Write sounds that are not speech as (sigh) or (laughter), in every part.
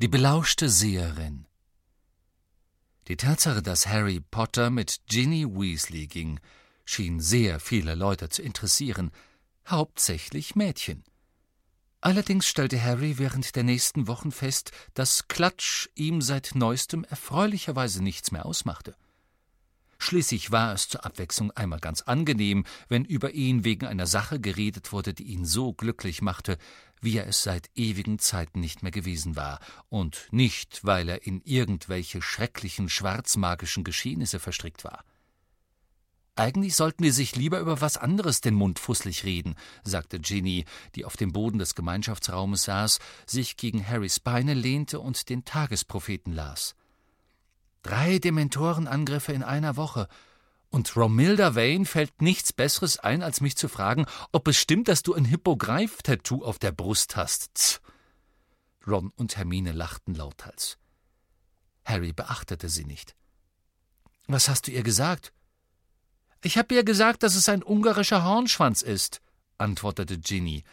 Die belauschte Seherin. Die Tatsache, dass Harry Potter mit Ginny Weasley ging, schien sehr viele Leute zu interessieren, hauptsächlich Mädchen. Allerdings stellte Harry während der nächsten Wochen fest, dass Klatsch ihm seit neuestem erfreulicherweise nichts mehr ausmachte. Schließlich war es zur Abwechslung einmal ganz angenehm, wenn über ihn wegen einer Sache geredet wurde, die ihn so glücklich machte, wie er es seit ewigen Zeiten nicht mehr gewesen war, und nicht, weil er in irgendwelche schrecklichen schwarzmagischen Geschehnisse verstrickt war. Eigentlich sollten wir sich lieber über was anderes den Mund fusselig reden, sagte Ginny, die auf dem Boden des Gemeinschaftsraumes saß, sich gegen Harrys Beine lehnte und den Tagespropheten las. Drei Dementorenangriffe in einer Woche. Und Romilda Vane fällt nichts Besseres ein, als mich zu fragen, ob es stimmt, dass du ein Hippogreif-Tattoo auf der Brust hast. Tz. Ron und Hermine lachten lauthals. Harry beachtete sie nicht. Was hast du ihr gesagt? Ich habe ihr gesagt, dass es ein ungarischer Hornschwanz ist, antwortete Ginny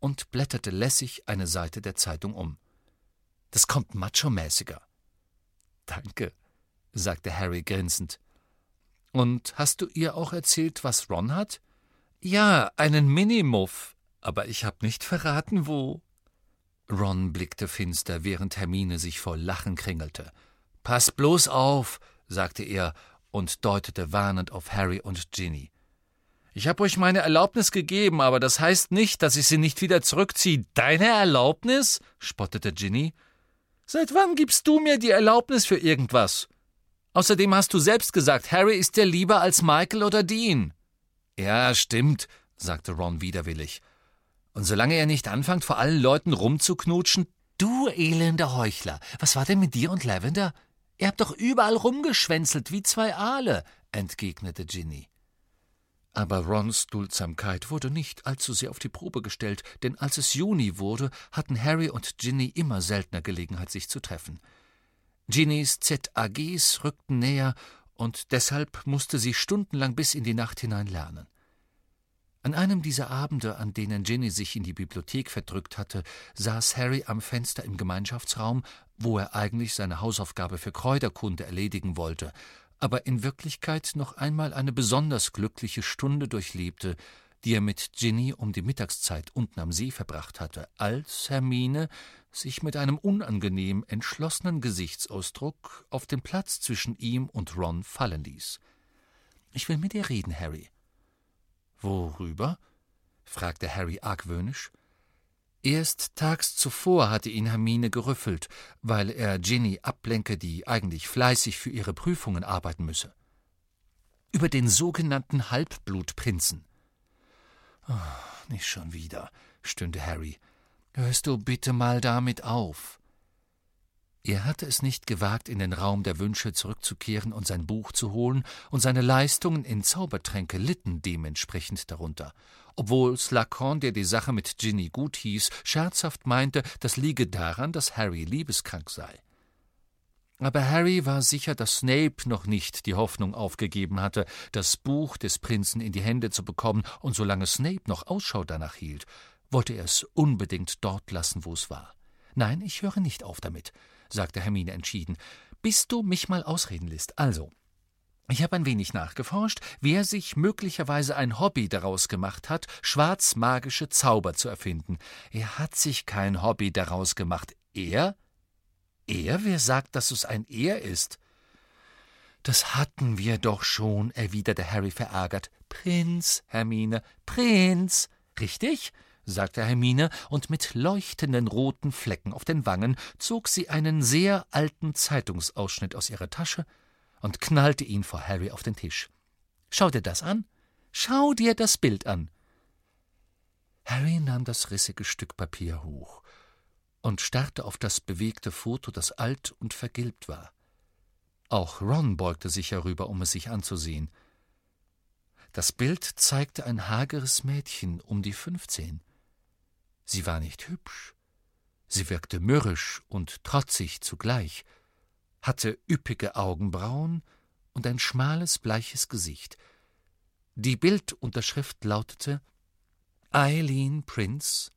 und blätterte lässig eine Seite der Zeitung um. Das kommt macho-mäßiger. Danke, sagte Harry grinsend. Und hast du ihr auch erzählt, was Ron hat? Ja, einen Minimuff, aber ich hab nicht verraten, wo. Ron blickte finster, während Hermine sich vor Lachen kringelte. Pass bloß auf, sagte er und deutete warnend auf Harry und Ginny. Ich hab euch meine Erlaubnis gegeben, aber das heißt nicht, dass ich sie nicht wieder zurückziehe. Deine Erlaubnis? spottete Ginny. Seit wann gibst du mir die Erlaubnis für irgendwas? Außerdem hast du selbst gesagt, Harry ist dir lieber als Michael oder Dean. Ja, stimmt, sagte Ron widerwillig. Und solange er nicht anfängt, vor allen Leuten rumzuknutschen, du elender Heuchler, was war denn mit dir und Lavender? Ihr habt doch überall rumgeschwänzelt wie zwei Aale, entgegnete Ginny. Aber Rons Duldsamkeit wurde nicht allzu sehr auf die Probe gestellt, denn als es Juni wurde, hatten Harry und Ginny immer seltener Gelegenheit, sich zu treffen. Ginnys ZAGs rückten näher, und deshalb musste sie stundenlang bis in die Nacht hinein lernen. An einem dieser Abende, an denen Ginny sich in die Bibliothek verdrückt hatte, saß Harry am Fenster im Gemeinschaftsraum, wo er eigentlich seine Hausaufgabe für Kräuterkunde erledigen wollte, aber in Wirklichkeit noch einmal eine besonders glückliche Stunde durchlebte, die er mit Ginny um die Mittagszeit unten am See verbracht hatte, als Hermine sich mit einem unangenehm entschlossenen Gesichtsausdruck auf den Platz zwischen ihm und Ron fallen ließ. Ich will mit dir reden, Harry. Worüber? fragte Harry argwöhnisch. Erst tags zuvor hatte ihn Hermine gerüffelt, weil er Ginny ablenke, die eigentlich fleißig für ihre Prüfungen arbeiten müsse. Über den sogenannten Halbblutprinzen. Oh, nicht schon wieder, stöhnte Harry. Hörst du bitte mal damit auf? Er hatte es nicht gewagt, in den Raum der Wünsche zurückzukehren und sein Buch zu holen, und seine Leistungen in Zaubertränke litten dementsprechend darunter. Obwohl Slacon, der die Sache mit Ginny gut hieß, scherzhaft meinte, das liege daran, dass Harry liebeskrank sei. Aber Harry war sicher, dass Snape noch nicht die Hoffnung aufgegeben hatte, das Buch des Prinzen in die Hände zu bekommen, und solange Snape noch Ausschau danach hielt, wollte er es unbedingt dort lassen, wo es war. Nein, ich höre nicht auf damit, sagte Hermine entschieden, bis du mich mal ausreden lässt. Also, ich habe ein wenig nachgeforscht, wer sich möglicherweise ein Hobby daraus gemacht hat, schwarzmagische Zauber zu erfinden. Er hat sich kein Hobby daraus gemacht. Er? Er? Wer sagt, dass es ein Er ist? Das hatten wir doch schon, erwiderte Harry verärgert. Prinz, Hermine, Prinz. Richtig? Sagte Hermine, und mit leuchtenden roten Flecken auf den Wangen zog sie einen sehr alten Zeitungsausschnitt aus ihrer Tasche und knallte ihn vor Harry auf den Tisch. Schau dir das an. Schau dir das Bild an. Harry nahm das rissige Stück Papier hoch und starrte auf das bewegte Foto, das alt und vergilbt war. Auch Ron beugte sich herüber, um es sich anzusehen. Das Bild zeigte ein hageres Mädchen um die fünfzehn. Sie war nicht hübsch, sie wirkte mürrisch und trotzig zugleich, hatte üppige Augenbrauen und ein schmales, bleiches Gesicht. Die Bildunterschrift lautete Eileen Prince,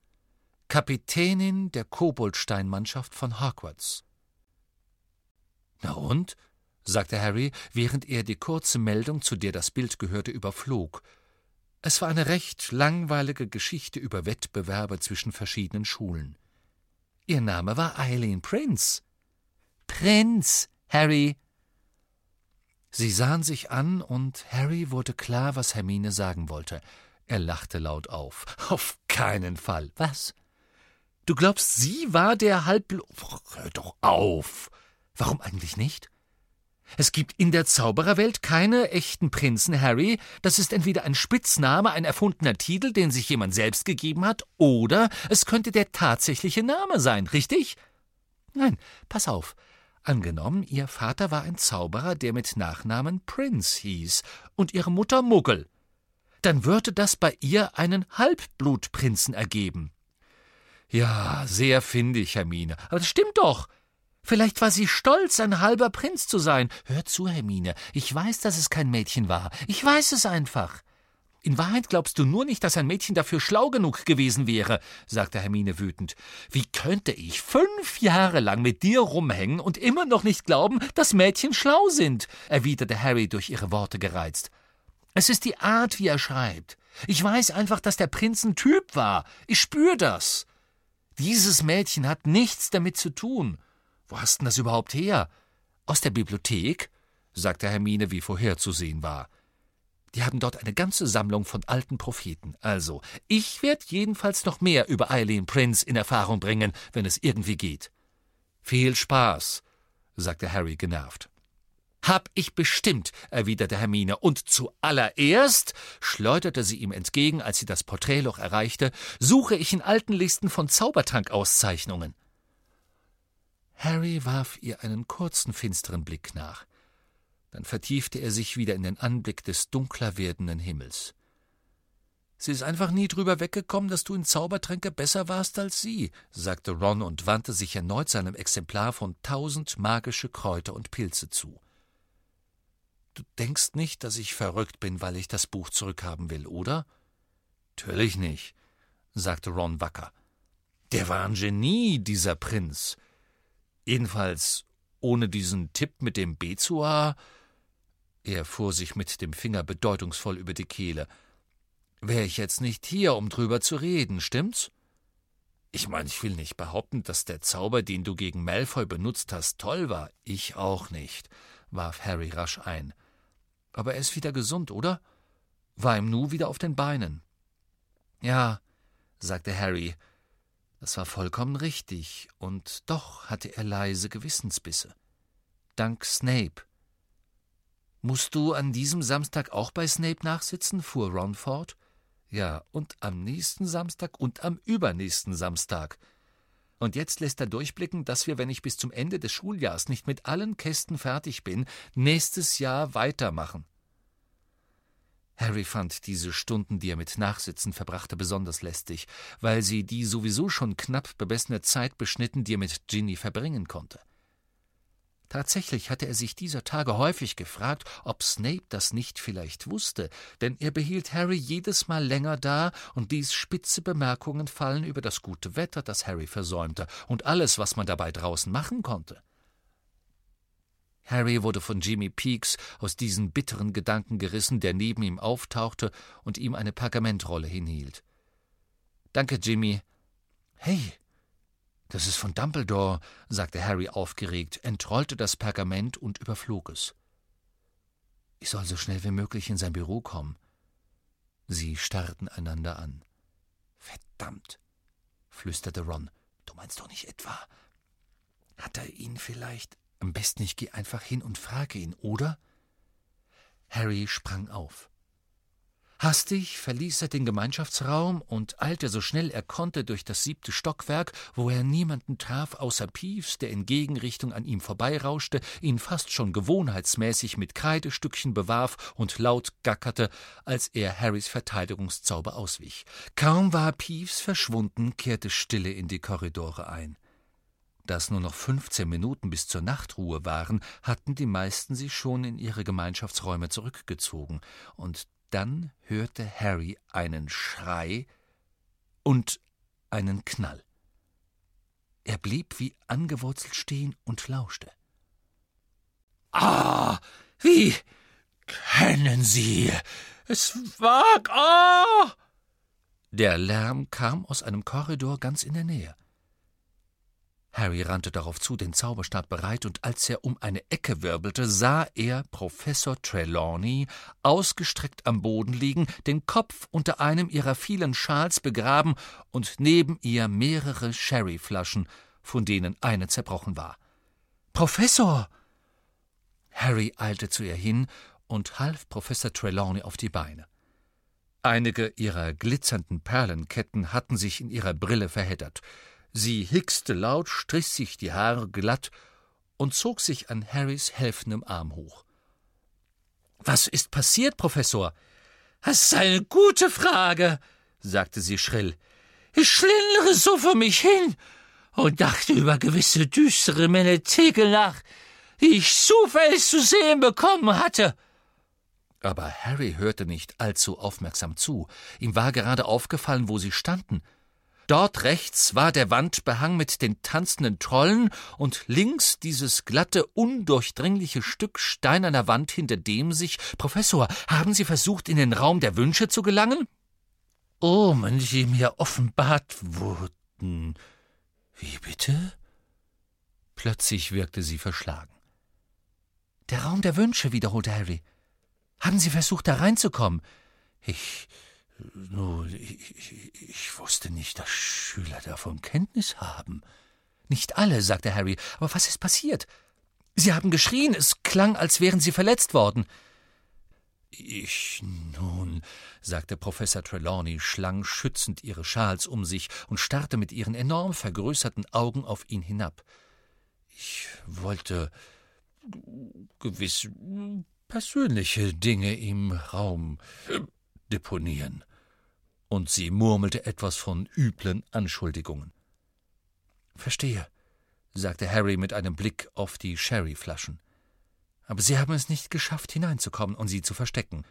Kapitänin der Koboldsteinmannschaft von Hogwarts. Na und? sagte Harry, während er die kurze Meldung, zu der das Bild gehörte, überflog. Es war eine recht langweilige Geschichte über Wettbewerbe zwischen verschiedenen Schulen. Ihr Name war Eileen Prince. Prinz, Harry. Sie sahen sich an, und Harry wurde klar, was Hermine sagen wollte. Er lachte laut auf. Auf keinen Fall. Was? Du glaubst, sie war der Halbbl. Hör doch auf. Warum eigentlich nicht? Es gibt in der Zaubererwelt keine echten Prinzen, Harry. Das ist entweder ein Spitzname, ein erfundener Titel, den sich jemand selbst gegeben hat, oder es könnte der tatsächliche Name sein, richtig? Nein, pass auf. Angenommen, Ihr Vater war ein Zauberer, der mit Nachnamen Prince hieß, und Ihre Mutter Muggel. Dann würde das bei ihr einen Halbblutprinzen ergeben. Ja, sehr findig, Hermine. Aber das stimmt doch. Vielleicht war sie stolz, ein halber Prinz zu sein. Hör zu, Hermine, ich weiß, dass es kein Mädchen war. Ich weiß es einfach. In Wahrheit glaubst du nur nicht, dass ein Mädchen dafür schlau genug gewesen wäre, sagte Hermine wütend. Wie könnte ich fünf Jahre lang mit dir rumhängen und immer noch nicht glauben, dass Mädchen schlau sind? erwiderte Harry durch ihre Worte gereizt. Es ist die Art, wie er schreibt. Ich weiß einfach, dass der Prinz ein Typ war. Ich spür das. Dieses Mädchen hat nichts damit zu tun. Wo hast denn das überhaupt her? Aus der Bibliothek? sagte Hermine, wie vorherzusehen war. Die haben dort eine ganze Sammlung von alten Propheten. Also, ich werde jedenfalls noch mehr über Eileen Prince in Erfahrung bringen, wenn es irgendwie geht. Viel Spaß, sagte Harry genervt. Hab ich bestimmt, erwiderte Hermine, und zuallererst, schleuderte sie ihm entgegen, als sie das Porträtloch erreichte, suche ich in alten Listen von Zaubertrankauszeichnungen. Harry warf ihr einen kurzen, finsteren Blick nach. Dann vertiefte er sich wieder in den Anblick des dunkler werdenden Himmels. Sie ist einfach nie drüber weggekommen, dass du in Zaubertränke besser warst als sie, sagte Ron und wandte sich erneut seinem Exemplar von tausend magische Kräuter und Pilze zu. Du denkst nicht, dass ich verrückt bin, weil ich das Buch zurückhaben will, oder? Natürlich nicht, sagte Ron wacker. Der war ein Genie, dieser Prinz. Jedenfalls ohne diesen Tipp mit dem Bezua. Er fuhr sich mit dem Finger bedeutungsvoll über die Kehle. Wäre ich jetzt nicht hier, um drüber zu reden, stimmt's? Ich meine, ich will nicht behaupten, dass der Zauber, den du gegen Malfoy benutzt hast, toll war. Ich auch nicht, warf Harry rasch ein. Aber er ist wieder gesund, oder? War im Nu wieder auf den Beinen. Ja, sagte Harry, das war vollkommen richtig, und doch hatte er leise Gewissensbisse. Dank Snape. Musst du an diesem Samstag auch bei Snape nachsitzen? fuhr Ron fort. Ja, und am nächsten Samstag und am übernächsten Samstag. Und jetzt lässt er durchblicken, dass wir, wenn ich bis zum Ende des Schuljahrs nicht mit allen Kästen fertig bin, nächstes Jahr weitermachen. Harry fand diese Stunden, die er mit Nachsitzen verbrachte, besonders lästig, weil sie die sowieso schon knapp bemessene Zeit beschnitten, die er mit Ginny verbringen konnte. Tatsächlich hatte er sich dieser Tage häufig gefragt, ob Snape das nicht vielleicht wusste, denn er behielt Harry jedes Mal länger da und ließ spitze Bemerkungen fallen über das gute Wetter, das Harry versäumte, und alles, was man dabei draußen machen konnte. Harry wurde von Jimmy Peaks aus diesen bitteren Gedanken gerissen, der neben ihm auftauchte und ihm eine Pergamentrolle hinhielt. Danke, Jimmy. Hey, das ist von Dumbledore, sagte Harry aufgeregt, entrollte das Pergament und überflog es. Ich soll so schnell wie möglich in sein Büro kommen. Sie starrten einander an. Verdammt, flüsterte Ron. Du meinst doch nicht etwa. Hat er ihn vielleicht am besten ich gehe einfach hin und frage ihn, oder? Harry sprang auf. Hastig verließ er den Gemeinschaftsraum und eilte so schnell er konnte durch das siebte Stockwerk, wo er niemanden traf außer Peeves, der in Gegenrichtung an ihm vorbeirauschte, ihn fast schon gewohnheitsmäßig mit Kreidestückchen bewarf und laut gackerte, als er Harrys Verteidigungszauber auswich. Kaum war Peeves verschwunden, kehrte Stille in die Korridore ein. Da es nur noch fünfzehn Minuten bis zur Nachtruhe waren, hatten die meisten sich schon in ihre Gemeinschaftsräume zurückgezogen, und dann hörte Harry einen Schrei und einen Knall. Er blieb wie angewurzelt stehen und lauschte. Ah, wie können Sie? Es war. Ah! Der Lärm kam aus einem Korridor ganz in der Nähe. Harry rannte darauf zu, den Zauberstab bereit, und als er um eine Ecke wirbelte, sah er Professor Trelawney ausgestreckt am Boden liegen, den Kopf unter einem ihrer vielen Schals begraben und neben ihr mehrere Sherryflaschen, von denen eine zerbrochen war. Professor! Harry eilte zu ihr hin und half Professor Trelawney auf die Beine. Einige ihrer glitzernden Perlenketten hatten sich in ihrer Brille verheddert. Sie hickste laut, strich sich die Haare glatt und zog sich an Harrys helfendem Arm hoch. Was ist passiert, Professor? Das ist eine gute Frage, sagte sie schrill. Ich schlendere so vor mich hin und dachte über gewisse düstere Menetekel nach, die ich zufällig zu sehen bekommen hatte. Aber Harry hörte nicht allzu aufmerksam zu. Ihm war gerade aufgefallen, wo sie standen. Dort rechts war der Wandbehang mit den tanzenden Trollen und links dieses glatte, undurchdringliche Stück steinerner Wand, hinter dem sich Professor, haben Sie versucht, in den Raum der Wünsche zu gelangen? Omen, die mir offenbart wurden. Wie bitte? Plötzlich wirkte sie verschlagen. Der Raum der Wünsche, wiederholte Harry. Haben Sie versucht, da reinzukommen? Ich nun, ich, ich wusste nicht, dass Schüler davon Kenntnis haben. Nicht alle, sagte Harry. Aber was ist passiert? Sie haben geschrien, es klang, als wären Sie verletzt worden. Ich nun, sagte Professor Trelawney, schlang schützend ihre Schals um sich und starrte mit ihren enorm vergrößerten Augen auf ihn hinab. Ich wollte gewiss persönliche Dinge im Raum deponieren. Und sie murmelte etwas von üblen Anschuldigungen. Verstehe, sagte Harry mit einem Blick auf die Sherryflaschen. Aber Sie haben es nicht geschafft, hineinzukommen und sie zu verstecken.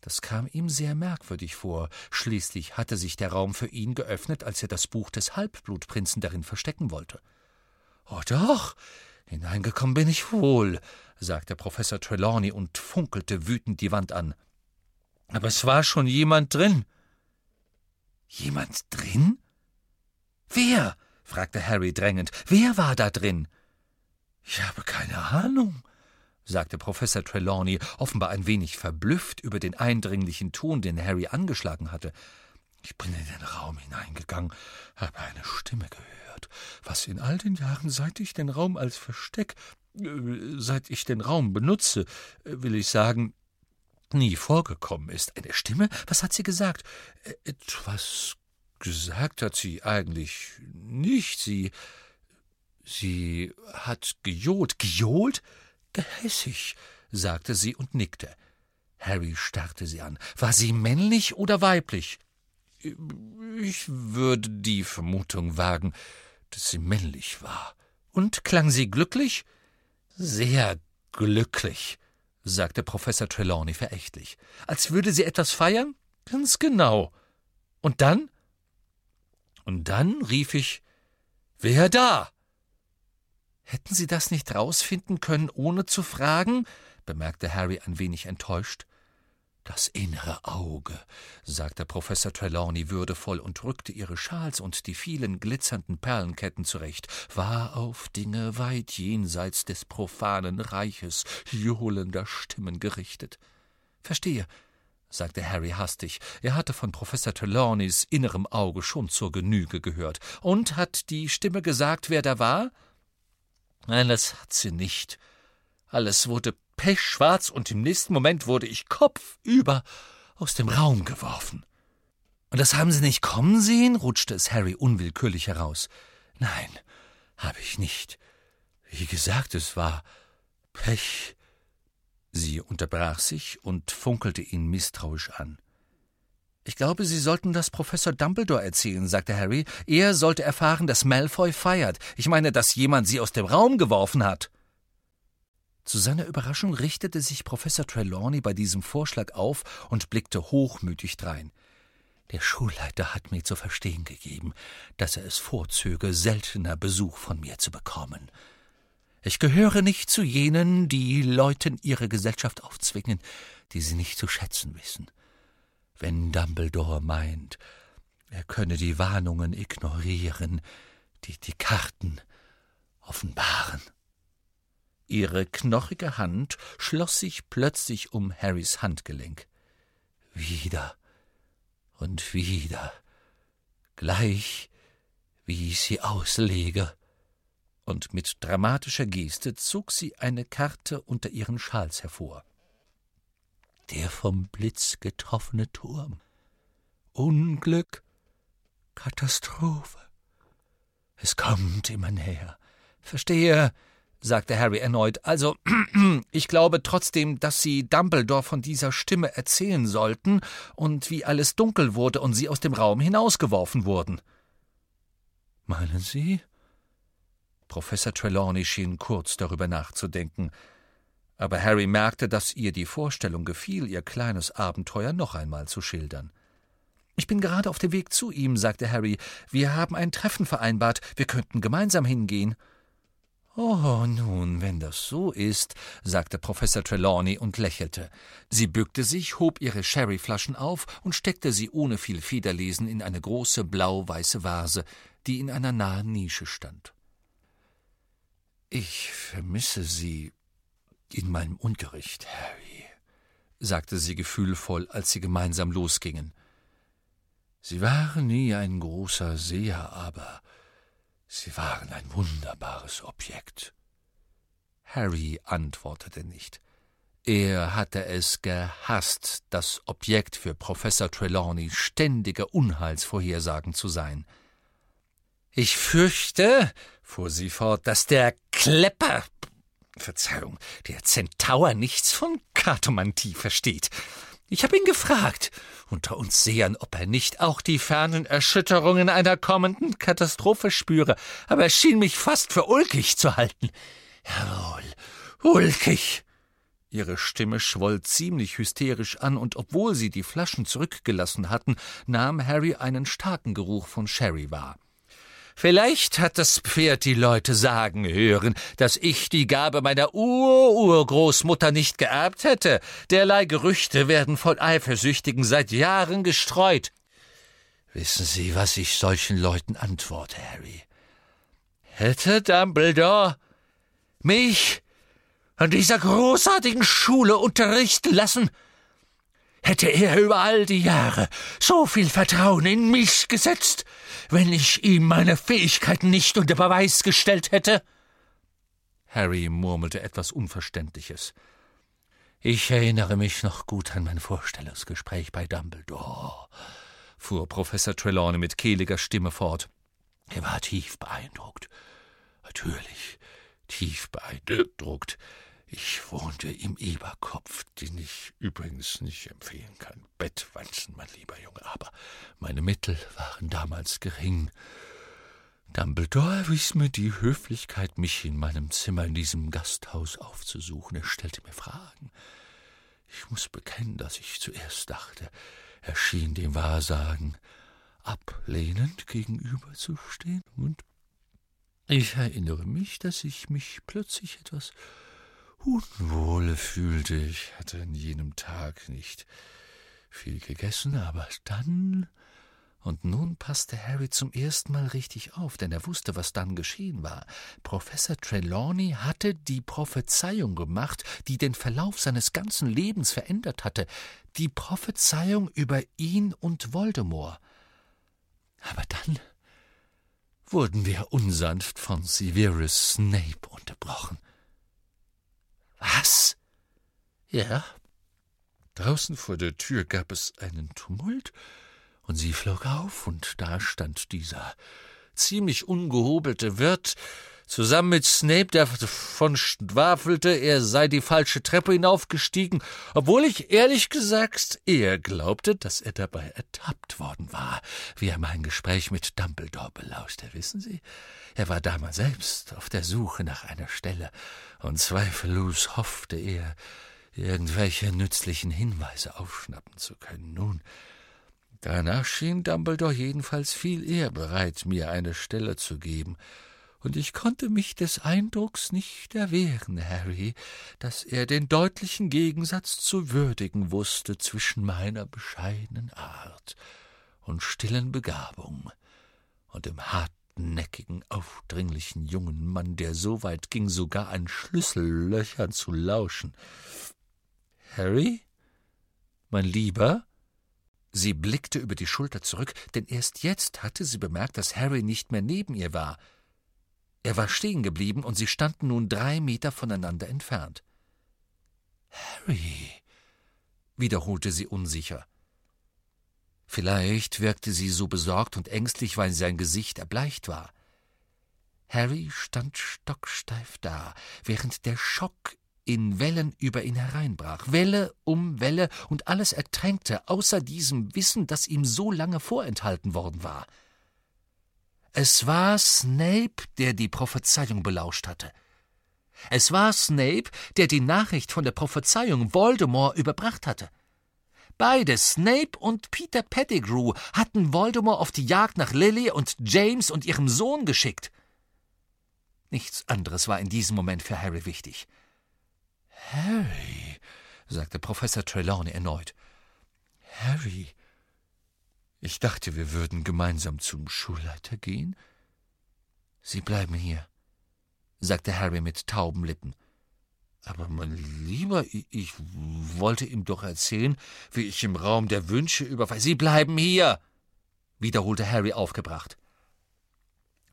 Das kam ihm sehr merkwürdig vor. Schließlich hatte sich der Raum für ihn geöffnet, als er das Buch des Halbblutprinzen darin verstecken wollte. Oh doch, hineingekommen bin ich wohl, sagte Professor Trelawney und funkelte wütend die Wand an. Aber es war schon jemand drin. Jemand drin? Wer? fragte Harry drängend. Wer war da drin? Ich habe keine Ahnung, sagte Professor Trelawney, offenbar ein wenig verblüfft über den eindringlichen Ton, den Harry angeschlagen hatte. Ich bin in den Raum hineingegangen, habe eine Stimme gehört, was in all den Jahren, seit ich den Raum als Versteck, äh, seit ich den Raum benutze, äh, will ich sagen, nie vorgekommen ist. Eine Stimme? Was hat sie gesagt? Etwas gesagt hat sie eigentlich nicht. Sie. Sie hat gejohlt. Gejohlt? Gehässig, sagte sie und nickte. Harry starrte sie an. War sie männlich oder weiblich? Ich würde die Vermutung wagen, dass sie männlich war. Und klang sie glücklich? Sehr glücklich, sagte Professor Trelawney verächtlich. Als würde sie etwas feiern? Ganz genau. Und dann? Und dann rief ich Wer da? Hätten Sie das nicht rausfinden können, ohne zu fragen? bemerkte Harry ein wenig enttäuscht. Das innere Auge, sagte Professor Trelawney würdevoll und rückte ihre Schals und die vielen glitzernden Perlenketten zurecht, war auf Dinge weit jenseits des profanen Reiches johlender Stimmen gerichtet. Verstehe, sagte Harry hastig. Er hatte von Professor Trelawneys innerem Auge schon zur Genüge gehört. Und hat die Stimme gesagt, wer da war? Nein, das hat sie nicht. Alles wurde pechschwarz und im nächsten Moment wurde ich kopfüber aus dem Raum geworfen. Und das haben Sie nicht kommen sehen? rutschte es Harry unwillkürlich heraus. Nein, habe ich nicht. Wie gesagt, es war Pech. Sie unterbrach sich und funkelte ihn misstrauisch an. Ich glaube, Sie sollten das Professor Dumbledore erzählen, sagte Harry. Er sollte erfahren, dass Malfoy feiert. Ich meine, dass jemand Sie aus dem Raum geworfen hat. Zu seiner Überraschung richtete sich Professor Trelawney bei diesem Vorschlag auf und blickte hochmütig drein. Der Schulleiter hat mir zu verstehen gegeben, dass er es vorzöge, seltener Besuch von mir zu bekommen. Ich gehöre nicht zu jenen, die Leuten ihre Gesellschaft aufzwingen, die sie nicht zu schätzen wissen. Wenn Dumbledore meint, er könne die Warnungen ignorieren, die die Karten offenbaren. Ihre knochige Hand schloss sich plötzlich um Harrys Handgelenk. Wieder und wieder, gleich wie ich sie auslege. Und mit dramatischer Geste zog sie eine Karte unter ihren Schals hervor. Der vom Blitz getroffene Turm. Unglück, Katastrophe. Es kommt immer näher. Verstehe, sagte Harry erneut. Also, (clears throat) ich glaube trotzdem, dass Sie Dumbledore von dieser Stimme erzählen sollten und wie alles dunkel wurde und Sie aus dem Raum hinausgeworfen wurden. Meinen Sie? Professor Trelawney schien kurz darüber nachzudenken, aber Harry merkte, dass ihr die Vorstellung gefiel, ihr kleines Abenteuer noch einmal zu schildern. Ich bin gerade auf dem Weg zu ihm, sagte Harry. Wir haben ein Treffen vereinbart. Wir könnten gemeinsam hingehen. Oh, nun, wenn das so ist, sagte Professor Trelawney und lächelte. Sie bückte sich, hob ihre Sherryflaschen auf und steckte sie ohne viel Federlesen in eine große blau-weiße Vase, die in einer nahen Nische stand. Ich vermisse Sie in meinem Unterricht, Harry, sagte sie gefühlvoll, als sie gemeinsam losgingen. Sie waren nie ein großer Seher, aber Sie waren ein wunderbares Objekt. Harry antwortete nicht. Er hatte es gehasst, das Objekt für Professor Trelawney ständige Unheilsvorhersagen zu sein. Ich fürchte, fuhr sie fort, dass der Klepper, Verzeihung, der Zentaur nichts von Kartomantie versteht. Ich habe ihn gefragt, unter uns Sehern, ob er nicht auch die fernen Erschütterungen einer kommenden Katastrophe spüre, aber er schien mich fast für ulkig zu halten. Jawohl, ulkig. Ihre Stimme schwoll ziemlich hysterisch an, und obwohl sie die Flaschen zurückgelassen hatten, nahm Harry einen starken Geruch von Sherry wahr. Vielleicht hat das Pferd die Leute sagen hören, dass ich die Gabe meiner Ururgroßmutter nicht geerbt hätte. Derlei Gerüchte werden von Eifersüchtigen seit Jahren gestreut. Wissen Sie, was ich solchen Leuten antworte, Harry? Hätte Dumbledore mich an dieser großartigen Schule unterrichten lassen, hätte er über all die Jahre so viel Vertrauen in mich gesetzt, wenn ich ihm meine Fähigkeiten nicht unter Beweis gestellt hätte? Harry murmelte etwas Unverständliches. Ich erinnere mich noch gut an mein Vorstellungsgespräch bei Dumbledore, fuhr Professor Trelawney mit kehliger Stimme fort. Er war tief beeindruckt. Natürlich tief beeindruckt. Ich wohnte im Eberkopf, den ich übrigens nicht empfehlen kann. Bettwanzen, mein lieber Junge, aber meine Mittel waren damals gering. Dumbledore erwies mir die Höflichkeit, mich in meinem Zimmer in diesem Gasthaus aufzusuchen. Er stellte mir Fragen. Ich muss bekennen, dass ich zuerst dachte, er schien dem Wahrsagen ablehnend gegenüberzustehen, und ich erinnere mich, dass ich mich plötzlich etwas Unwohle fühlte. Ich hatte an jenem Tag nicht viel gegessen, aber dann. Und nun passte Harry zum ersten Mal richtig auf, denn er wusste, was dann geschehen war. Professor Trelawney hatte die Prophezeiung gemacht, die den Verlauf seines ganzen Lebens verändert hatte, die Prophezeiung über ihn und Voldemort. Aber dann wurden wir unsanft von Severus Snape unterbrochen. Was? Ja. Draußen vor der Tür gab es einen Tumult, und sie flog auf, und da stand dieser ziemlich ungehobelte Wirt, zusammen mit Snape, der von schwafelte, er sei die falsche Treppe hinaufgestiegen, obwohl ich ehrlich gesagt eher glaubte, dass er dabei ertappt worden war, wie er mein Gespräch mit Dumbledore belauschte, wissen Sie? Er war damals selbst auf der Suche nach einer Stelle, und zweifellos hoffte er, irgendwelche nützlichen Hinweise aufschnappen zu können. Nun, Danach schien Dumbledore jedenfalls viel eher bereit, mir eine Stelle zu geben, und ich konnte mich des Eindrucks nicht erwehren, Harry, dass er den deutlichen Gegensatz zu würdigen wusste zwischen meiner bescheidenen Art und stillen Begabung und dem hartnäckigen, aufdringlichen jungen Mann, der so weit ging, sogar an Schlüssellöchern zu lauschen. Harry? Mein Lieber? Sie blickte über die Schulter zurück, denn erst jetzt hatte sie bemerkt, dass Harry nicht mehr neben ihr war. Er war stehen geblieben und sie standen nun drei Meter voneinander entfernt. Harry, wiederholte sie unsicher. Vielleicht wirkte sie so besorgt und ängstlich, weil sein Gesicht erbleicht war. Harry stand stocksteif da, während der Schock in Wellen über ihn hereinbrach, Welle um Welle, und alles ertränkte, außer diesem Wissen, das ihm so lange vorenthalten worden war. Es war Snape, der die Prophezeiung belauscht hatte. Es war Snape, der die Nachricht von der Prophezeiung Voldemort überbracht hatte. Beide, Snape und Peter Pettigrew, hatten Voldemort auf die Jagd nach Lily und James und ihrem Sohn geschickt. Nichts anderes war in diesem Moment für Harry wichtig. Harry, sagte Professor Trelawney erneut. Harry, ich dachte, wir würden gemeinsam zum Schulleiter gehen. Sie bleiben hier, sagte Harry mit tauben Lippen. Aber mein Lieber, ich wollte ihm doch erzählen, wie ich im Raum der Wünsche überfall. Sie bleiben hier, wiederholte Harry aufgebracht.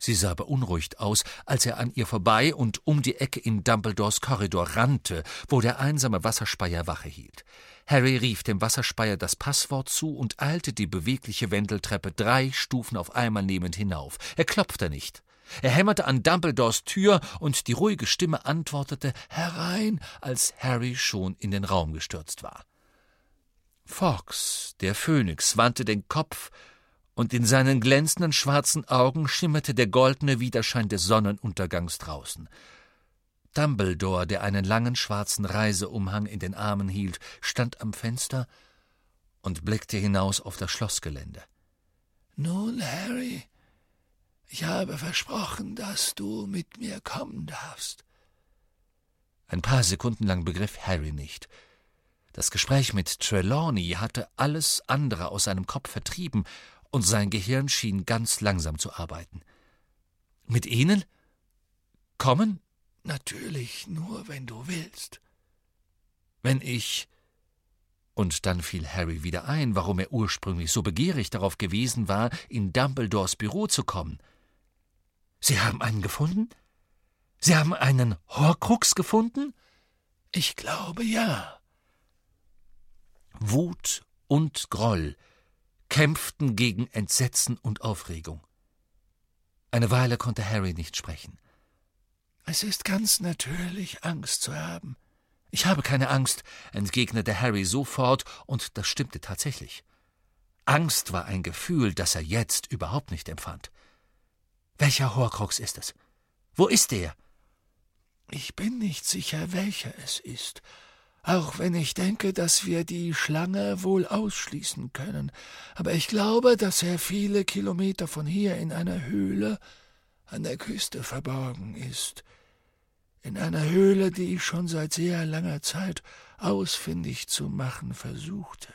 Sie sah beunruhigt aus, als er an ihr vorbei und um die Ecke in Dumbledores Korridor rannte, wo der einsame Wasserspeier Wache hielt. Harry rief dem Wasserspeier das Passwort zu und eilte die bewegliche Wendeltreppe drei Stufen auf einmal nehmend hinauf. Er klopfte nicht. Er hämmerte an Dumbledores Tür und die ruhige Stimme antwortete herein, als Harry schon in den Raum gestürzt war. Fox, der Phönix, wandte den Kopf und in seinen glänzenden schwarzen Augen schimmerte der goldene Widerschein des Sonnenuntergangs draußen. Dumbledore, der einen langen schwarzen Reiseumhang in den Armen hielt, stand am Fenster und blickte hinaus auf das Schlossgelände. Nun, Harry, ich habe versprochen, dass du mit mir kommen darfst. Ein paar Sekunden lang begriff Harry nicht. Das Gespräch mit Trelawney hatte alles andere aus seinem Kopf vertrieben, und sein Gehirn schien ganz langsam zu arbeiten. Mit Ihnen? Kommen? Natürlich nur, wenn du willst. Wenn ich. Und dann fiel Harry wieder ein, warum er ursprünglich so begierig darauf gewesen war, in Dumbledores Büro zu kommen. Sie haben einen gefunden? Sie haben einen Horcrux gefunden? Ich glaube ja. Wut und Groll kämpften gegen Entsetzen und Aufregung. Eine Weile konnte Harry nicht sprechen. Es ist ganz natürlich, Angst zu haben. Ich habe keine Angst, entgegnete Harry sofort, und das stimmte tatsächlich. Angst war ein Gefühl, das er jetzt überhaupt nicht empfand. Welcher Horcrux ist es? Wo ist er? Ich bin nicht sicher, welcher es ist, auch wenn ich denke, dass wir die Schlange wohl ausschließen können. Aber ich glaube, dass er viele Kilometer von hier in einer Höhle an der Küste verborgen ist. In einer Höhle, die ich schon seit sehr langer Zeit ausfindig zu machen versuchte.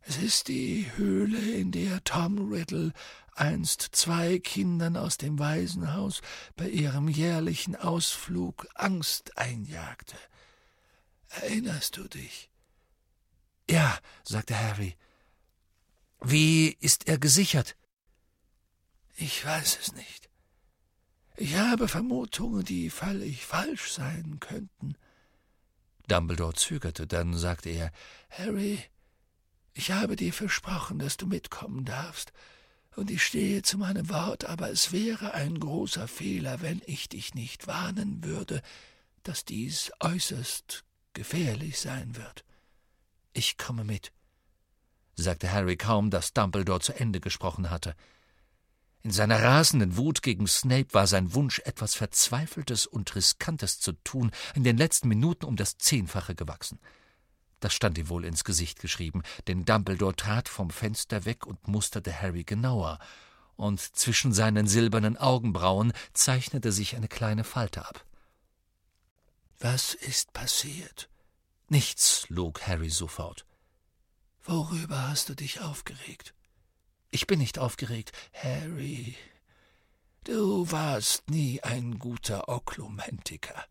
Es ist die Höhle, in der Tom Riddle einst zwei Kindern aus dem Waisenhaus bei ihrem jährlichen Ausflug Angst einjagte. Erinnerst du dich? Ja, sagte Harry. Wie ist er gesichert? Ich weiß es nicht. Ich habe Vermutungen, die völlig falsch sein könnten. Dumbledore zögerte, dann sagte er Harry, ich habe dir versprochen, dass du mitkommen darfst, und ich stehe zu meinem Wort, aber es wäre ein großer Fehler, wenn ich dich nicht warnen würde, dass dies äußerst gefährlich sein wird. Ich komme mit, sagte Harry kaum, dass Dumbledore zu Ende gesprochen hatte. In seiner rasenden Wut gegen Snape war sein Wunsch, etwas Verzweifeltes und Riskantes zu tun, in den letzten Minuten um das Zehnfache gewachsen. Das stand ihm wohl ins Gesicht geschrieben, denn Dumbledore trat vom Fenster weg und musterte Harry genauer, und zwischen seinen silbernen Augenbrauen zeichnete sich eine kleine Falte ab. Was ist passiert? Nichts, log Harry sofort. Worüber hast du dich aufgeregt? Ich bin nicht aufgeregt. Harry, du warst nie ein guter Oklumentiker.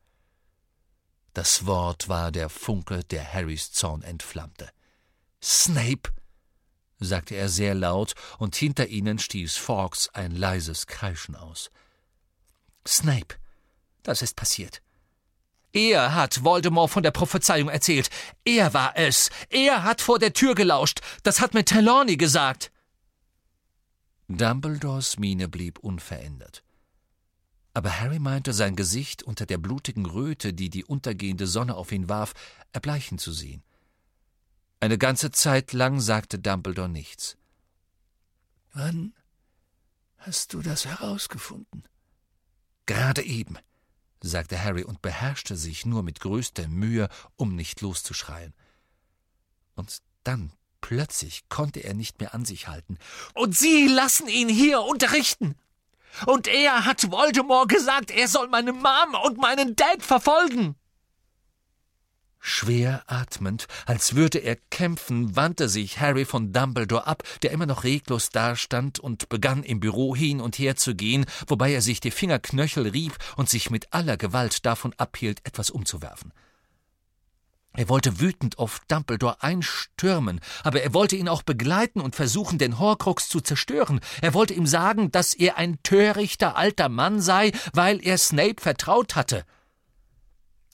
Das Wort war der Funke, der Harrys Zorn entflammte. Snape! sagte er sehr laut, und hinter ihnen stieß Fawkes ein leises Kreischen aus. Snape, das ist passiert. Er hat Voldemort von der Prophezeiung erzählt. Er war es. Er hat vor der Tür gelauscht. Das hat mir Trelawney gesagt. Dumbledores Miene blieb unverändert. Aber Harry meinte, sein Gesicht unter der blutigen Röte, die die untergehende Sonne auf ihn warf, erbleichen zu sehen. Eine ganze Zeit lang sagte Dumbledore nichts. Wann hast du das herausgefunden? Gerade eben, sagte Harry und beherrschte sich nur mit größter Mühe, um nicht loszuschreien. Und dann plötzlich konnte er nicht mehr an sich halten. Und Sie lassen ihn hier unterrichten! Und er hat Voldemort gesagt, er soll meine Mom und meinen Dad verfolgen. Schwer atmend, als würde er kämpfen, wandte sich Harry von Dumbledore ab, der immer noch reglos dastand, und begann im Büro hin und her zu gehen, wobei er sich die Fingerknöchel rieb und sich mit aller Gewalt davon abhielt, etwas umzuwerfen. Er wollte wütend auf Dumbledore einstürmen, aber er wollte ihn auch begleiten und versuchen, den Horcrux zu zerstören. Er wollte ihm sagen, dass er ein törichter alter Mann sei, weil er Snape vertraut hatte.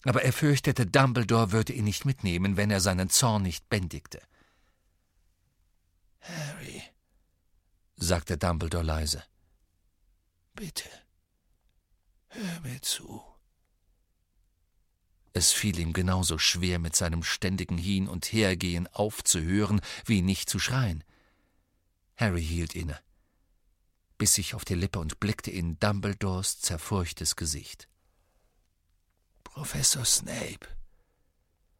Aber er fürchtete, Dumbledore würde ihn nicht mitnehmen, wenn er seinen Zorn nicht bändigte. Harry, sagte Dumbledore leise, bitte, hör mir zu. Es fiel ihm genauso schwer, mit seinem ständigen Hin- und Hergehen aufzuhören, wie nicht zu schreien. Harry hielt inne, biss sich auf die Lippe und blickte in Dumbledores zerfurchtes Gesicht. Professor Snape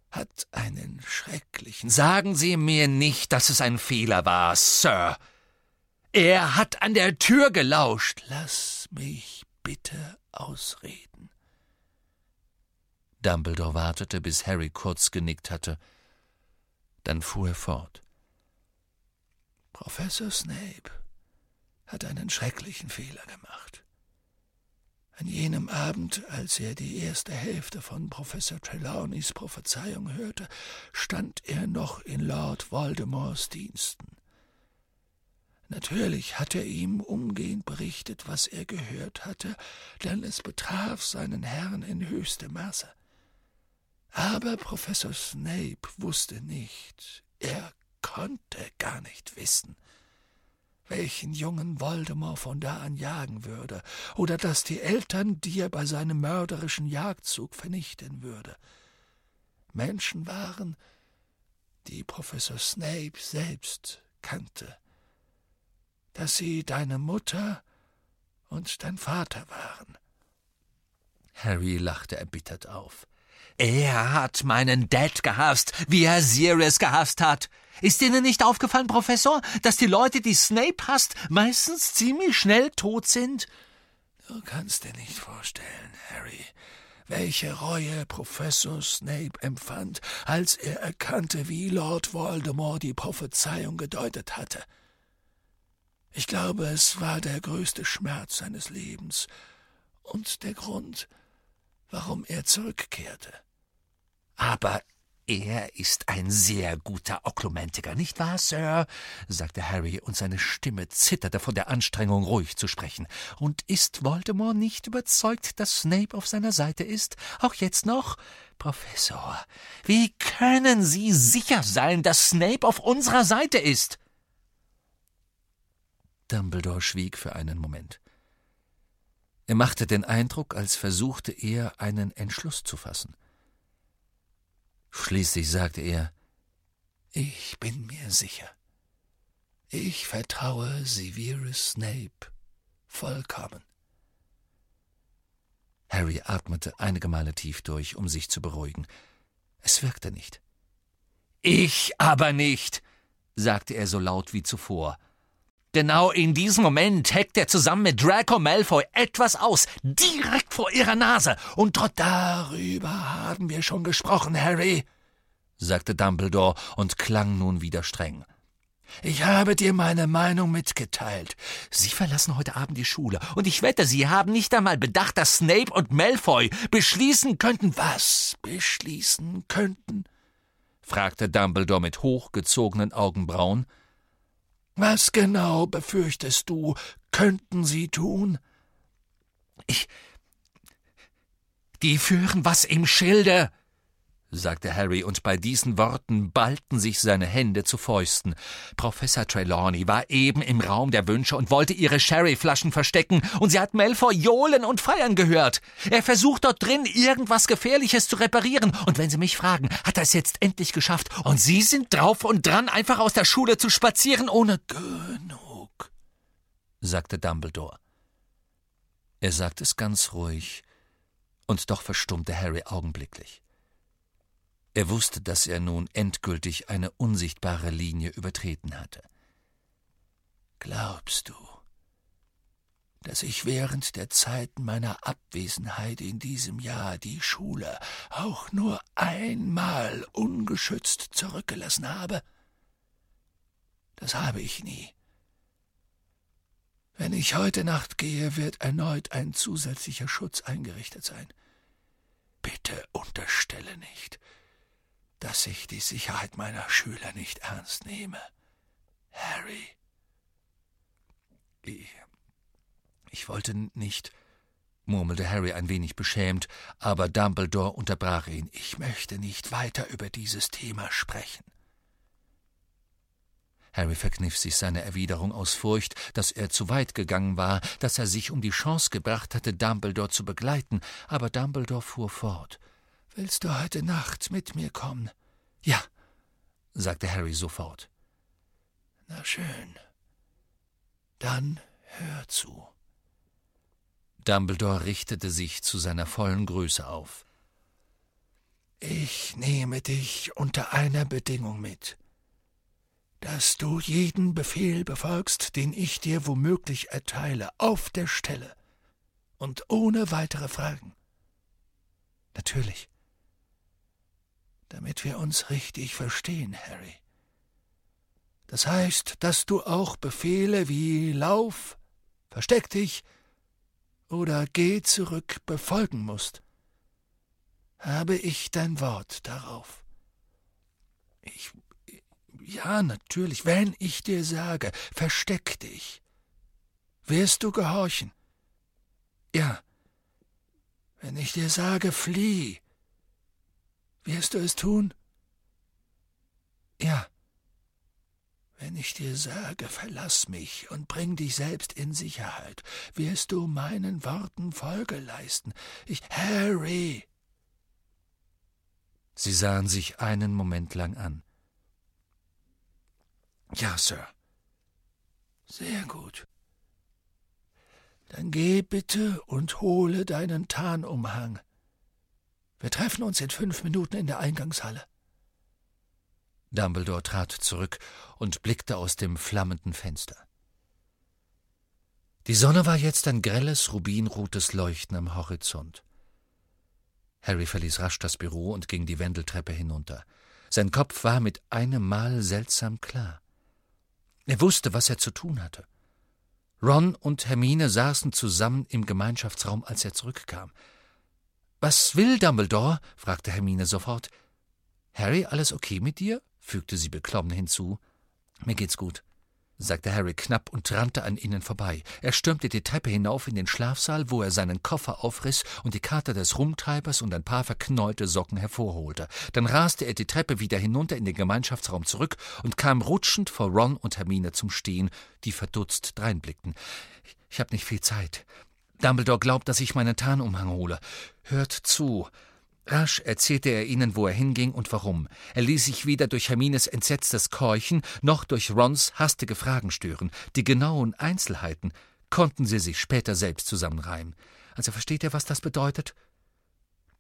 hat einen schrecklichen. Sagen Sie mir nicht, dass es ein Fehler war, Sir. Er hat an der Tür gelauscht. Lass mich bitte ausreden. Dumbledore wartete, bis Harry kurz genickt hatte. Dann fuhr er fort. Professor Snape hat einen schrecklichen Fehler gemacht. An jenem Abend, als er die erste Hälfte von Professor Trelawneys Prophezeiung hörte, stand er noch in Lord Voldemorts Diensten. Natürlich hat er ihm umgehend berichtet, was er gehört hatte, denn es betraf seinen Herrn in höchstem Maße. Aber Professor Snape wusste nicht, er konnte gar nicht wissen, welchen jungen Voldemort von da an jagen würde, oder dass die Eltern, die er bei seinem mörderischen Jagdzug vernichten würde, Menschen waren, die Professor Snape selbst kannte, dass sie deine Mutter und dein Vater waren. Harry lachte erbittert auf. Er hat meinen Dad gehasst, wie er Sirius gehasst hat. Ist Ihnen nicht aufgefallen, Professor, dass die Leute, die Snape hasst, meistens ziemlich schnell tot sind? Du kannst dir nicht vorstellen, Harry, welche Reue Professor Snape empfand, als er erkannte, wie Lord Voldemort die Prophezeiung gedeutet hatte. Ich glaube, es war der größte Schmerz seines Lebens und der Grund, warum er zurückkehrte. Aber er ist ein sehr guter Oklumentiker, nicht wahr, Sir? sagte Harry, und seine Stimme zitterte von der Anstrengung, ruhig zu sprechen. Und ist Voldemort nicht überzeugt, dass Snape auf seiner Seite ist? Auch jetzt noch? Professor, wie können Sie sicher sein, dass Snape auf unserer Seite ist? Dumbledore schwieg für einen Moment. Er machte den Eindruck, als versuchte er, einen Entschluss zu fassen. Schließlich sagte er Ich bin mir sicher. Ich vertraue Severus Snape vollkommen. Harry atmete einige Male tief durch, um sich zu beruhigen. Es wirkte nicht. Ich aber nicht, sagte er so laut wie zuvor. Genau in diesem Moment heckt er zusammen mit Draco Malfoy etwas aus, direkt vor ihrer Nase. Und dort darüber haben wir schon gesprochen, Harry, sagte Dumbledore und klang nun wieder streng. Ich habe dir meine Meinung mitgeteilt. Sie verlassen heute Abend die Schule, und ich wette, Sie haben nicht einmal bedacht, dass Snape und Malfoy beschließen könnten. Was beschließen könnten? fragte Dumbledore mit hochgezogenen Augenbrauen. Was genau befürchtest du, könnten sie tun? Ich. Die führen was im Schilde, sagte Harry, und bei diesen Worten ballten sich seine Hände zu Fäusten. Professor Trelawney war eben im Raum der Wünsche und wollte ihre Sherryflaschen verstecken, und sie hat Malfoy johlen und feiern gehört. Er versucht dort drin, irgendwas Gefährliches zu reparieren, und wenn Sie mich fragen, hat er es jetzt endlich geschafft, und Sie sind drauf und dran, einfach aus der Schule zu spazieren, ohne genug, sagte Dumbledore. Er sagte es ganz ruhig, und doch verstummte Harry augenblicklich. Er wusste, dass er nun endgültig eine unsichtbare Linie übertreten hatte. Glaubst du, dass ich während der Zeit meiner Abwesenheit in diesem Jahr die Schule auch nur einmal ungeschützt zurückgelassen habe? Das habe ich nie. Wenn ich heute Nacht gehe, wird erneut ein zusätzlicher Schutz eingerichtet sein. Bitte unterstelle nicht, dass ich die Sicherheit meiner Schüler nicht ernst nehme. Harry. Ich, wollte nicht, murmelte Harry ein wenig beschämt, aber Dumbledore unterbrach ihn. Ich möchte nicht weiter über dieses Thema sprechen. Harry verkniff sich seine Erwiderung aus Furcht, dass er zu weit gegangen war, dass er sich um die Chance gebracht hatte, Dumbledore zu begleiten, aber Dumbledore fuhr fort. Willst du heute Nacht mit mir kommen? Ja, sagte Harry sofort. Na schön. Dann hör zu. Dumbledore richtete sich zu seiner vollen Größe auf. Ich nehme dich unter einer Bedingung mit, dass du jeden Befehl befolgst, den ich dir womöglich erteile, auf der Stelle und ohne weitere Fragen. Natürlich damit wir uns richtig verstehen, Harry. Das heißt, dass du auch Befehle wie Lauf, versteck dich oder geh zurück befolgen musst. Habe ich dein Wort darauf? Ich. Ja, natürlich, wenn ich dir sage, versteck dich. Wirst du gehorchen? Ja. Wenn ich dir sage, flieh, wirst du es tun? Ja. Wenn ich dir sage, verlass mich und bring dich selbst in Sicherheit, wirst du meinen Worten Folge leisten. Ich. Harry. Sie sahen sich einen Moment lang an. Ja, Sir. Sehr gut. Dann geh bitte und hole deinen Tarnumhang. Wir treffen uns in fünf Minuten in der Eingangshalle. Dumbledore trat zurück und blickte aus dem flammenden Fenster. Die Sonne war jetzt ein grelles, rubinrotes Leuchten am Horizont. Harry verließ rasch das Büro und ging die Wendeltreppe hinunter. Sein Kopf war mit einem Mal seltsam klar. Er wusste, was er zu tun hatte. Ron und Hermine saßen zusammen im Gemeinschaftsraum, als er zurückkam. Was will Dumbledore? fragte Hermine sofort. Harry, alles okay mit dir? fügte sie beklommen hinzu. Mir geht's gut, sagte Harry knapp und rannte an ihnen vorbei. Er stürmte die Treppe hinauf in den Schlafsaal, wo er seinen Koffer aufriss und die Karte des Rumtreibers und ein paar verknäulte Socken hervorholte. Dann raste er die Treppe wieder hinunter in den Gemeinschaftsraum zurück und kam rutschend vor Ron und Hermine zum Stehen, die verdutzt dreinblickten. Ich hab nicht viel Zeit. Dumbledore glaubt, dass ich meinen Tarnumhang hole. Hört zu. Rasch erzählte er ihnen, wo er hinging und warum. Er ließ sich weder durch Hermines entsetztes Keuchen noch durch Rons hastige Fragen stören. Die genauen Einzelheiten konnten sie sich später selbst zusammenreimen. Also versteht ihr, was das bedeutet?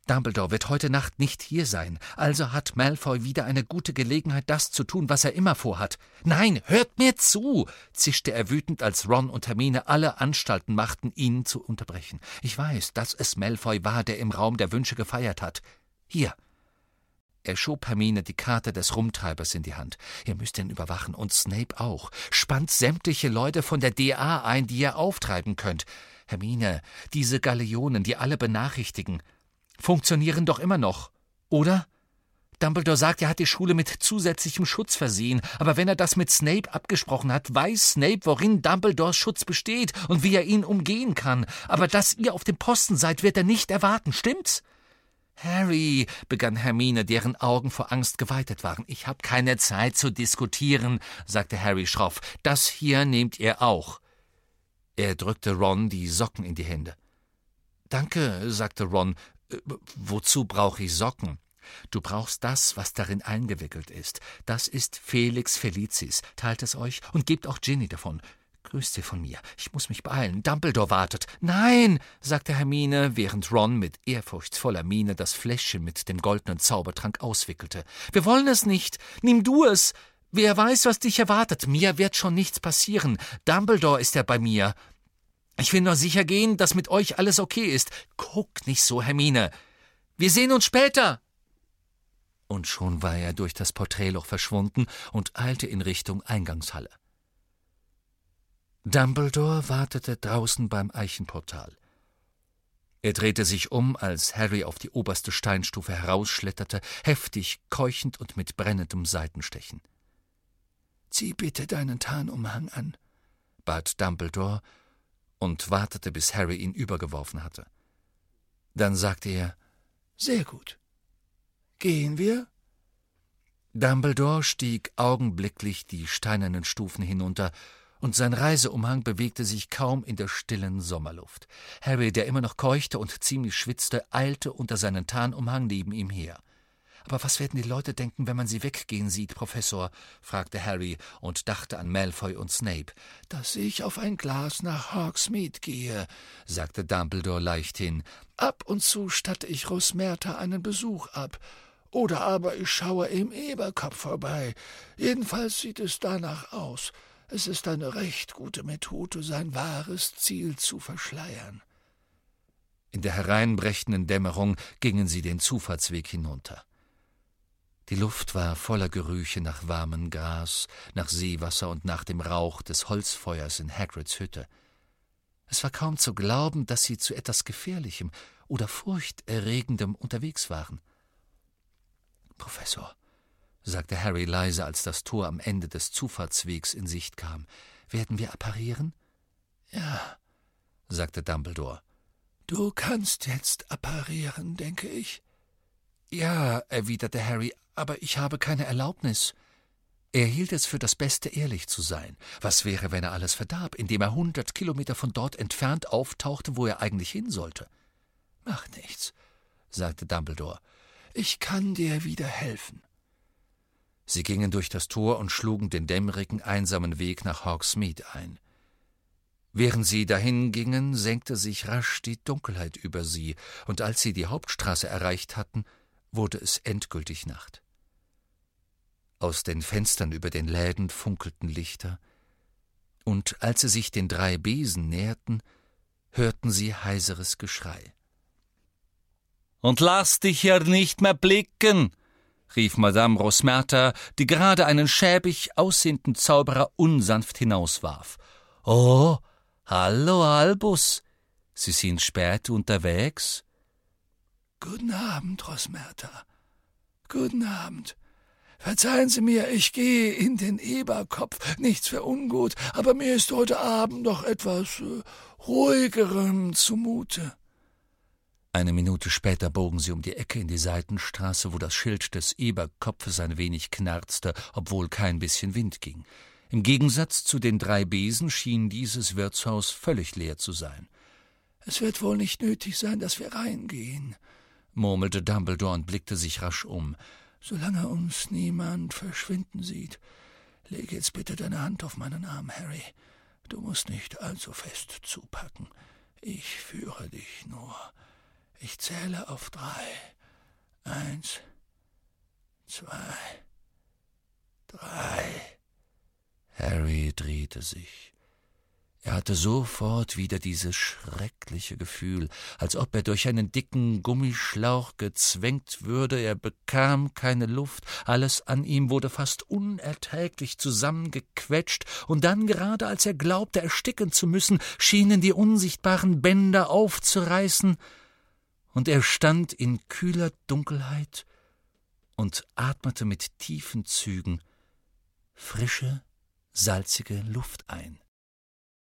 Dumbledore wird heute Nacht nicht hier sein, also hat Malfoy wieder eine gute Gelegenheit, das zu tun, was er immer vorhat. Nein, hört mir zu, zischte er wütend, als Ron und Hermine alle Anstalten machten, ihn zu unterbrechen. Ich weiß, dass es Malfoy war, der im Raum der Wünsche gefeiert hat. Hier. Er schob Hermine die Karte des Rumtreibers in die Hand. Ihr müsst ihn überwachen und Snape auch. Spannt sämtliche Leute von der DA ein, die ihr auftreiben könnt. Hermine, diese Galeonen, die alle benachrichtigen, funktionieren doch immer noch, oder? Dumbledore sagt, er hat die Schule mit zusätzlichem Schutz versehen, aber wenn er das mit Snape abgesprochen hat, weiß Snape, worin Dumbledores Schutz besteht und wie er ihn umgehen kann. Aber dass ihr auf dem Posten seid, wird er nicht erwarten, stimmt's? Harry, begann Hermine, deren Augen vor Angst geweitet waren. Ich habe keine Zeit zu diskutieren, sagte Harry schroff. Das hier nehmt ihr auch. Er drückte Ron die Socken in die Hände. Danke, sagte Ron, wozu brauche ich Socken? Du brauchst das, was darin eingewickelt ist. Das ist Felix Felicis. Teilt es euch und gebt auch Ginny davon. Grüßt ihr von mir. Ich muss mich beeilen. Dumbledore wartet. Nein, sagte Hermine, während Ron mit ehrfurchtsvoller Miene das Fläschchen mit dem goldenen Zaubertrank auswickelte. Wir wollen es nicht. Nimm du es. Wer weiß, was dich erwartet. Mir wird schon nichts passieren. Dumbledore ist ja bei mir. Ich will nur sicher gehen, dass mit euch alles okay ist. Guck nicht so, Hermine. Wir sehen uns später. Und schon war er durch das Porträtloch verschwunden und eilte in Richtung Eingangshalle. Dumbledore wartete draußen beim Eichenportal. Er drehte sich um, als Harry auf die oberste Steinstufe herausschletterte, heftig, keuchend und mit brennendem Seitenstechen. Zieh bitte deinen Tarnumhang an, bat Dumbledore und wartete, bis Harry ihn übergeworfen hatte. Dann sagte er Sehr gut. Gehen wir? Dumbledore stieg augenblicklich die steinernen Stufen hinunter, und sein Reiseumhang bewegte sich kaum in der stillen Sommerluft. Harry, der immer noch keuchte und ziemlich schwitzte, eilte unter seinen Tarnumhang neben ihm her. Aber was werden die Leute denken, wenn man sie weggehen sieht, Professor? fragte Harry und dachte an Malfoy und Snape. Dass ich auf ein Glas nach Hogsmeade gehe, sagte Dumbledore leichthin. Ab und zu statte ich Rosmerta einen Besuch ab. Oder aber ich schaue im Eberkopf vorbei. Jedenfalls sieht es danach aus. Es ist eine recht gute Methode, sein wahres Ziel zu verschleiern. In der hereinbrechenden Dämmerung gingen sie den Zufahrtsweg hinunter. Die Luft war voller Gerüche nach warmem Gras, nach Seewasser und nach dem Rauch des Holzfeuers in Hagrids Hütte. Es war kaum zu glauben, dass sie zu etwas Gefährlichem oder Furchterregendem unterwegs waren. Professor, sagte Harry leise, als das Tor am Ende des Zufahrtswegs in Sicht kam, werden wir apparieren? Ja, sagte Dumbledore. Du kannst jetzt apparieren, denke ich. Ja, erwiderte Harry, aber ich habe keine Erlaubnis. Er hielt es für das Beste, ehrlich zu sein. Was wäre, wenn er alles verdarb, indem er hundert Kilometer von dort entfernt auftauchte, wo er eigentlich hin sollte? Mach nichts, sagte Dumbledore. Ich kann dir wieder helfen. Sie gingen durch das Tor und schlugen den dämmerigen, einsamen Weg nach Hogsmeade ein. Während sie dahin gingen, senkte sich rasch die Dunkelheit über sie, und als sie die Hauptstraße erreicht hatten, wurde es endgültig Nacht. Aus den Fenstern über den Läden funkelten Lichter, und als sie sich den drei Besen näherten, hörten sie heiseres Geschrei. Und lass dich ja nicht mehr blicken, rief Madame Rosmerta, die gerade einen schäbig aussehenden Zauberer unsanft hinauswarf. Oh, hallo Albus, Sie sind spät unterwegs? Guten Abend, Rosmerta. Guten Abend. Verzeihen Sie mir, ich gehe in den Eberkopf, nichts für ungut, aber mir ist heute Abend noch etwas äh, ruhigerem zumute. Eine Minute später bogen sie um die Ecke in die Seitenstraße, wo das Schild des Eberkopfes ein wenig knarzte, obwohl kein bisschen Wind ging. Im Gegensatz zu den drei Besen schien dieses Wirtshaus völlig leer zu sein. Es wird wohl nicht nötig sein, dass wir reingehen, murmelte Dumbledore und blickte sich rasch um. Solange uns niemand verschwinden sieht, lege jetzt bitte deine Hand auf meinen Arm, Harry. Du musst nicht allzu fest zupacken. Ich führe dich nur. Ich zähle auf drei. Eins, zwei, drei. Harry drehte sich. Er hatte sofort wieder dieses schreckliche Gefühl, als ob er durch einen dicken Gummischlauch gezwängt würde, er bekam keine Luft, alles an ihm wurde fast unerträglich zusammengequetscht, und dann, gerade als er glaubte, ersticken zu müssen, schienen die unsichtbaren Bänder aufzureißen, und er stand in kühler Dunkelheit und atmete mit tiefen Zügen frische, salzige Luft ein.